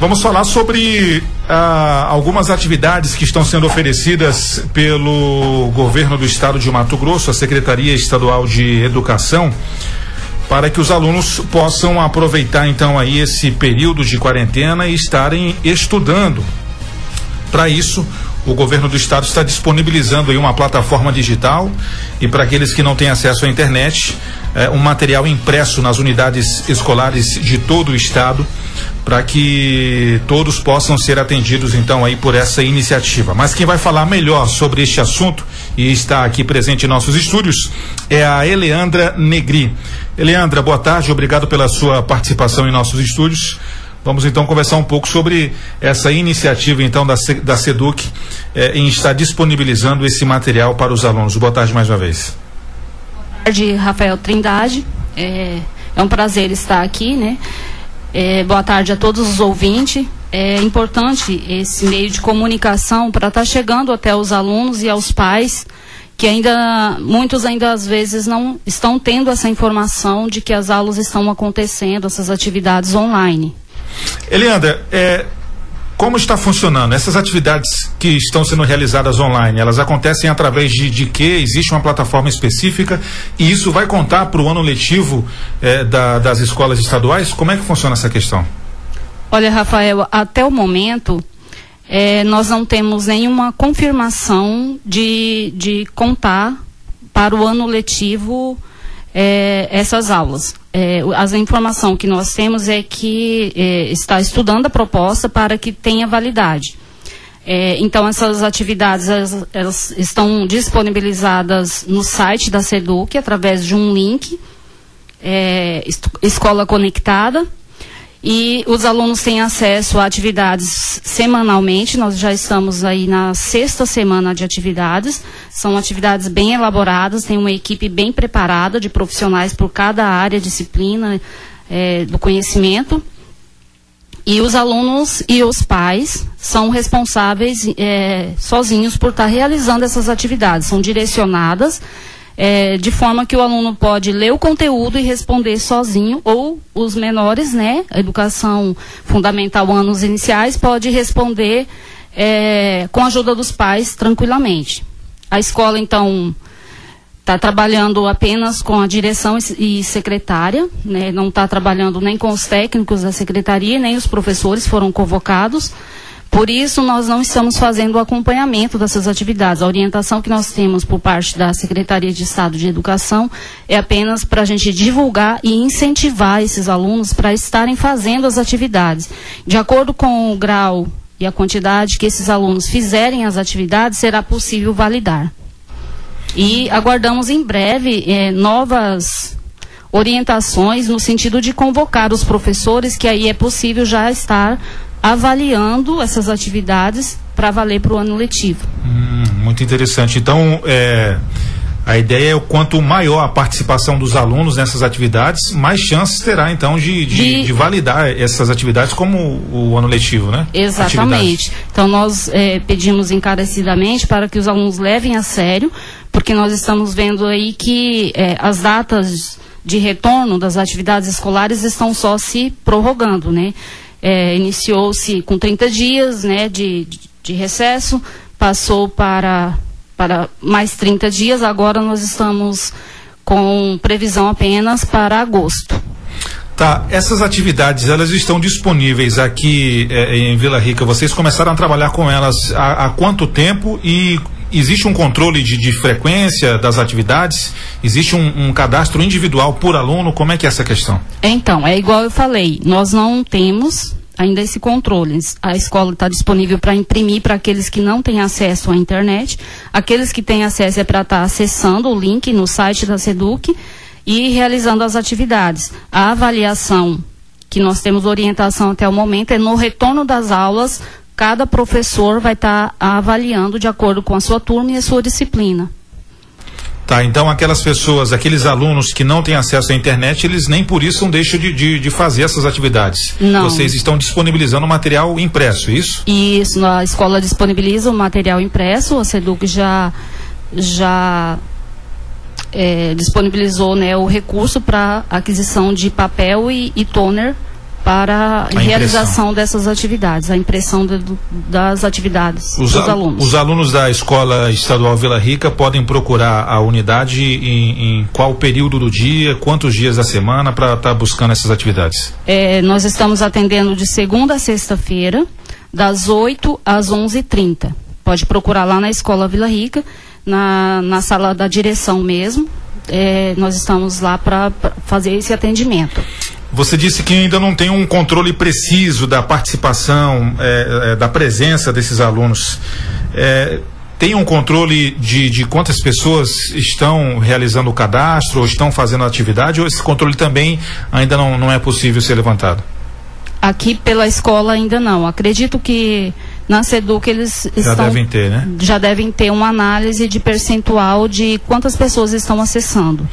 Vamos falar sobre ah, algumas atividades que estão sendo oferecidas pelo governo do estado de Mato Grosso, a Secretaria Estadual de Educação, para que os alunos possam aproveitar então aí esse período de quarentena e estarem estudando. Para isso, o governo do estado está disponibilizando aí uma plataforma digital e para aqueles que não têm acesso à internet, eh, um material impresso nas unidades escolares de todo o estado para que todos possam ser atendidos então aí por essa iniciativa. Mas quem vai falar melhor sobre este assunto e está aqui presente em nossos estúdios é a Eleandra Negri. Eleandra, boa tarde, obrigado pela sua participação em nossos estúdios. Vamos então conversar um pouco sobre essa iniciativa então da, da SEDUC eh, em estar disponibilizando esse material para os alunos. Boa tarde mais uma vez. Boa tarde, Rafael Trindade. É, é um prazer estar aqui, né? É, boa tarde a todos os ouvintes. É importante esse meio de comunicação para estar tá chegando até os alunos e aos pais que ainda muitos ainda às vezes não estão tendo essa informação de que as aulas estão acontecendo, essas atividades online. Eliandra, é, como está funcionando? Essas atividades que estão sendo realizadas online, elas acontecem através de, de que? Existe uma plataforma específica e isso vai contar para o ano letivo é, da, das escolas estaduais? Como é que funciona essa questão? Olha, Rafael, até o momento é, nós não temos nenhuma confirmação de, de contar para o ano letivo é, essas aulas. É, a informação que nós temos é que é, está estudando a proposta para que tenha validade. É, então, essas atividades elas, elas, estão disponibilizadas no site da SEDUC através de um link, é, Escola Conectada, e os alunos têm acesso a atividades semanalmente. Nós já estamos aí na sexta semana de atividades. São atividades bem elaboradas, tem uma equipe bem preparada de profissionais por cada área, disciplina é, do conhecimento. E os alunos e os pais são responsáveis é, sozinhos por estar realizando essas atividades. São direcionadas é, de forma que o aluno pode ler o conteúdo e responder sozinho, ou os menores, né, educação fundamental anos iniciais, pode responder é, com a ajuda dos pais tranquilamente. A escola, então, está trabalhando apenas com a direção e secretária, né, não está trabalhando nem com os técnicos da secretaria, nem os professores foram convocados. Por isso, nós não estamos fazendo o acompanhamento dessas atividades. A orientação que nós temos por parte da Secretaria de Estado de Educação é apenas para a gente divulgar e incentivar esses alunos para estarem fazendo as atividades. De acordo com o grau e a quantidade que esses alunos fizerem as atividades, será possível validar. E aguardamos em breve eh, novas orientações no sentido de convocar os professores, que aí é possível já estar avaliando essas atividades para valer para o ano letivo. Hum, muito interessante. Então, é, a ideia é o quanto maior a participação dos alunos nessas atividades, mais chances terá então de, de, de... de validar essas atividades como o, o ano letivo, né? Exatamente. Atividades. Então nós é, pedimos encarecidamente para que os alunos levem a sério, porque nós estamos vendo aí que é, as datas de retorno das atividades escolares estão só se prorrogando, né? É, iniciou-se com 30 dias né, de, de recesso, passou para, para mais 30 dias, agora nós estamos com previsão apenas para agosto. Tá, essas atividades elas estão disponíveis aqui eh, em Vila Rica. Vocês começaram a trabalhar com elas há, há quanto tempo e existe um controle de, de frequência das atividades? Existe um, um, cadastro individual por aluno? Como é que é essa questão? Então, é igual eu falei, nós não temos ainda esse controle. A escola está disponível para imprimir para aqueles que não têm acesso à internet. Aqueles que têm acesso é para estar tá acessando o link no site da SEDUC e realizando as atividades. A avaliação que nós temos orientação até o momento é no retorno das aulas cada professor vai estar tá avaliando de acordo com a sua turma e a sua disciplina. Tá, então aquelas pessoas, aqueles alunos que não têm acesso à internet, eles nem por isso não deixam de, de, de fazer essas atividades. Não. Vocês estão disponibilizando material impresso, isso? Isso, a escola disponibiliza o material impresso, a SEDUC já, já é, disponibilizou né, o recurso para aquisição de papel e, e toner para a realização dessas atividades, a impressão das atividades os dos alunos. Os alunos da Escola Estadual Vila Rica podem procurar a unidade em, em qual período do dia, quantos dias da semana para estar tá buscando essas atividades? É, nós estamos atendendo de segunda a sexta-feira, das 8 às 11h30. Pode procurar lá na Escola Vila Rica, na, na sala da direção mesmo. É, nós estamos lá para fazer esse atendimento. Você disse que ainda não tem um controle preciso da participação, é, é, da presença desses alunos. É, tem um controle de, de quantas pessoas estão realizando o cadastro ou estão fazendo a atividade ou esse controle também ainda não, não é possível ser levantado? Aqui pela escola ainda não. Acredito que na SEDUC eles já estão, devem ter, né? Já devem ter uma análise de percentual de quantas pessoas estão acessando.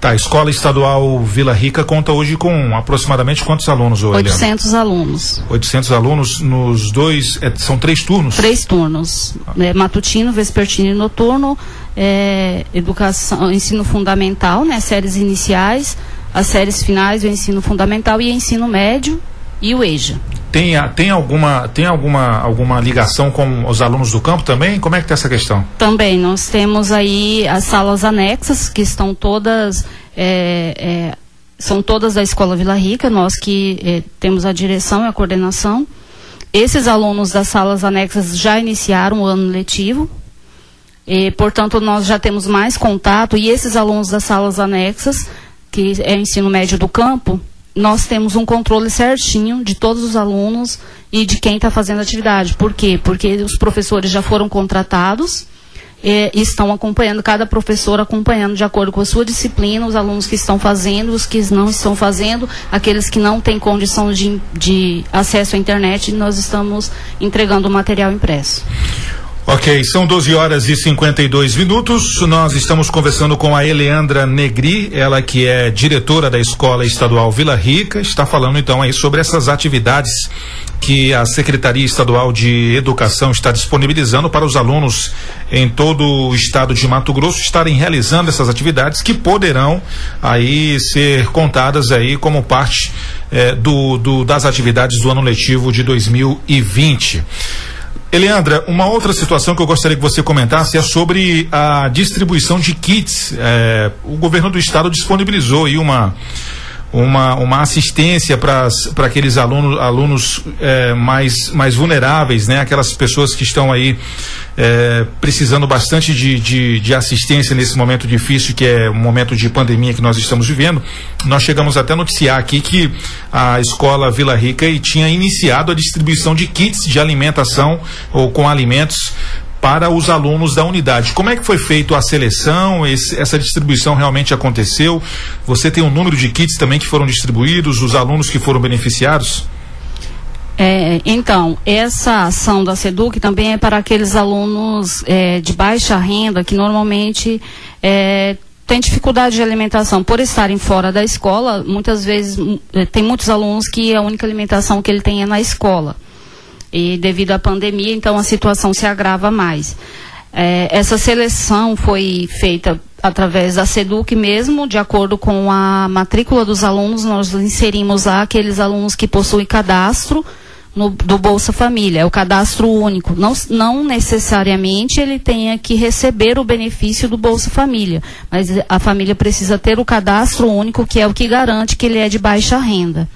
Tá, a Escola Estadual Vila Rica conta hoje com aproximadamente quantos alunos, ô, 800 Eliana? alunos. 800 alunos nos dois, é, são três turnos? Três turnos, é, matutino, vespertino e noturno, é, educação, ensino fundamental, né, séries iniciais, as séries finais, o ensino fundamental e ensino médio e o EJA. Tem, tem, alguma, tem alguma, alguma ligação com os alunos do campo também? Como é que está essa questão? Também, nós temos aí as salas anexas, que estão todas, é, é, são todas da Escola Vila Rica, nós que é, temos a direção e a coordenação. Esses alunos das salas anexas já iniciaram o ano letivo, e, portanto, nós já temos mais contato, e esses alunos das salas anexas, que é ensino médio do campo, nós temos um controle certinho de todos os alunos e de quem está fazendo atividade. Por quê? Porque os professores já foram contratados e estão acompanhando, cada professor acompanhando de acordo com a sua disciplina, os alunos que estão fazendo, os que não estão fazendo, aqueles que não têm condição de, de acesso à internet, nós estamos entregando o material impresso. Ok, são 12 horas e 52 minutos. Nós estamos conversando com a Eleandra Negri, ela que é diretora da Escola Estadual Vila Rica, está falando então aí sobre essas atividades que a Secretaria Estadual de Educação está disponibilizando para os alunos em todo o estado de Mato Grosso estarem realizando essas atividades que poderão aí ser contadas aí como parte eh, do, do, das atividades do ano letivo de 2020. Eliandra, uma outra situação que eu gostaria que você comentasse é sobre a distribuição de kits. É, o governo do estado disponibilizou aí uma uma, uma assistência para aqueles alunos, alunos é, mais, mais vulneráveis, né? aquelas pessoas que estão aí é, precisando bastante de, de, de, assistência nesse momento difícil que é o momento de pandemia que nós estamos vivendo. Nós chegamos até a noticiar aqui que a escola Vila Rica tinha iniciado a distribuição de kits de alimentação ou com alimentos para os alunos da unidade. Como é que foi feito a seleção? Esse, essa distribuição realmente aconteceu? Você tem um número de kits também que foram distribuídos, os alunos que foram beneficiados? É, então, essa ação da SEDUC também é para aqueles alunos é, de baixa renda que normalmente é, têm dificuldade de alimentação por estarem fora da escola. Muitas vezes, é, tem muitos alunos que a única alimentação que ele tem é na escola. E devido à pandemia, então a situação se agrava mais. É, essa seleção foi feita através da SEDUC mesmo, de acordo com a matrícula dos alunos, nós inserimos lá aqueles alunos que possuem cadastro no, do Bolsa Família, é o cadastro único. Não, não necessariamente ele tenha que receber o benefício do Bolsa Família, mas a família precisa ter o cadastro único, que é o que garante que ele é de baixa renda.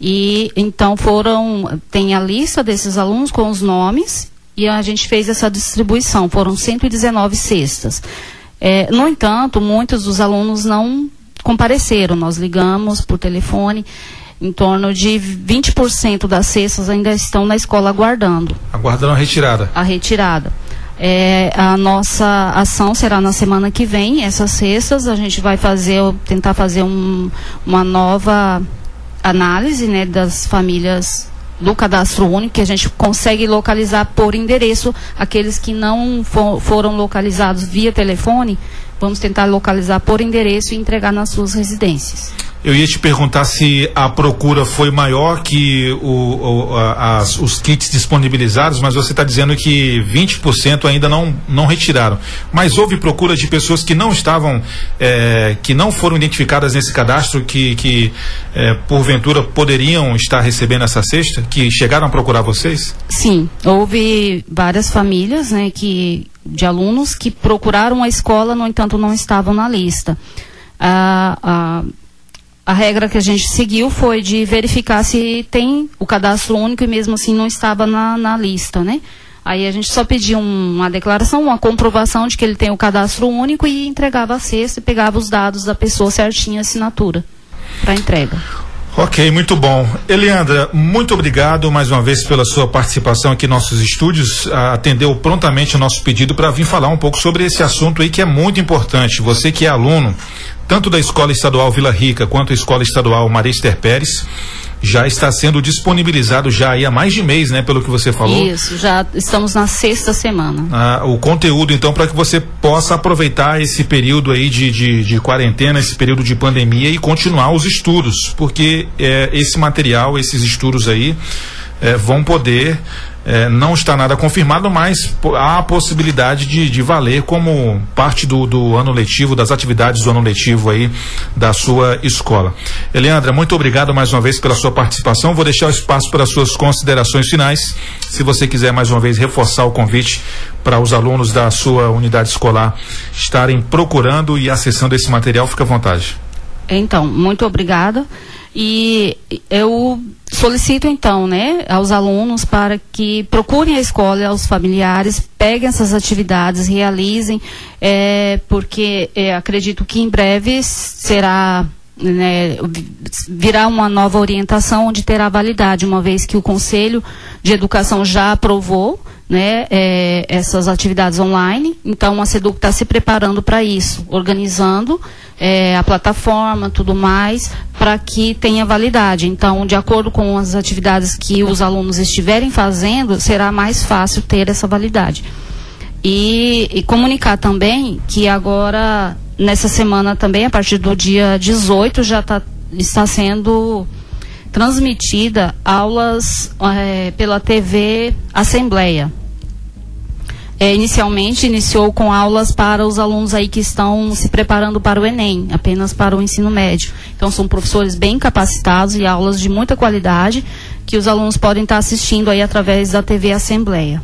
E então foram, tem a lista desses alunos com os nomes e a gente fez essa distribuição. Foram 119 cestas. É, no entanto, muitos dos alunos não compareceram. Nós ligamos por telefone. Em torno de 20% das cestas ainda estão na escola aguardando. Aguardando a retirada. A retirada. É, a nossa ação será na semana que vem, essas cestas. A gente vai fazer, tentar fazer um, uma nova análise né, das famílias do cadastro único, que a gente consegue localizar por endereço aqueles que não for, foram localizados via telefone, vamos tentar localizar por endereço e entregar nas suas residências. Eu ia te perguntar se a procura foi maior que o, o, as, os kits disponibilizados, mas você está dizendo que 20% ainda não, não retiraram. Mas houve procura de pessoas que não estavam, é, que não foram identificadas nesse cadastro, que, que é, porventura poderiam estar recebendo essa cesta, que chegaram a procurar vocês? Sim, houve várias famílias, né, que, de alunos que procuraram a escola, no entanto, não estavam na lista. Ah, ah, a regra que a gente seguiu foi de verificar se tem o cadastro único e mesmo assim não estava na, na lista, né? Aí a gente só pedia um, uma declaração, uma comprovação de que ele tem o cadastro único e entregava a cesta e pegava os dados da pessoa certinha, assinatura, para entrega. Ok, muito bom. Eliandra, muito obrigado mais uma vez pela sua participação aqui em nossos estúdios. Atendeu prontamente o nosso pedido para vir falar um pouco sobre esse assunto aí que é muito importante. Você que é aluno, tanto da Escola Estadual Vila Rica quanto a Escola Estadual Marister Pérez, já está sendo disponibilizado já há mais de mês, né, pelo que você falou. Isso, já estamos na sexta semana. Ah, o conteúdo, então, para que você possa aproveitar esse período aí de, de, de, quarentena, esse período de pandemia e continuar os estudos, porque é, esse material, esses estudos aí é, vão poder é, não está nada confirmado, mas há a possibilidade de, de valer como parte do, do, ano letivo, das atividades do ano letivo aí da sua escola. Eleandra, muito obrigado mais uma vez pela sua participação. Vou deixar o espaço para suas considerações finais. Se você quiser mais uma vez reforçar o convite para os alunos da sua unidade escolar estarem procurando e acessando esse material, fica à vontade. Então, muito obrigada. E eu solicito então, né, aos alunos para que procurem a escola, aos familiares, peguem essas atividades, realizem, é, porque é, acredito que em breve será né, virá uma nova orientação onde terá validade, uma vez que o Conselho de Educação já aprovou né, é, essas atividades online. Então, a SEDUC está se preparando para isso, organizando é, a plataforma, tudo mais, para que tenha validade. Então, de acordo com as atividades que os alunos estiverem fazendo, será mais fácil ter essa validade. E, e comunicar também que agora, nessa semana também, a partir do dia 18, já tá, está sendo transmitida aulas é, pela TV Assembleia. É, inicialmente iniciou com aulas para os alunos aí que estão se preparando para o Enem, apenas para o ensino médio. Então são professores bem capacitados e aulas de muita qualidade que os alunos podem estar assistindo aí através da TV Assembleia.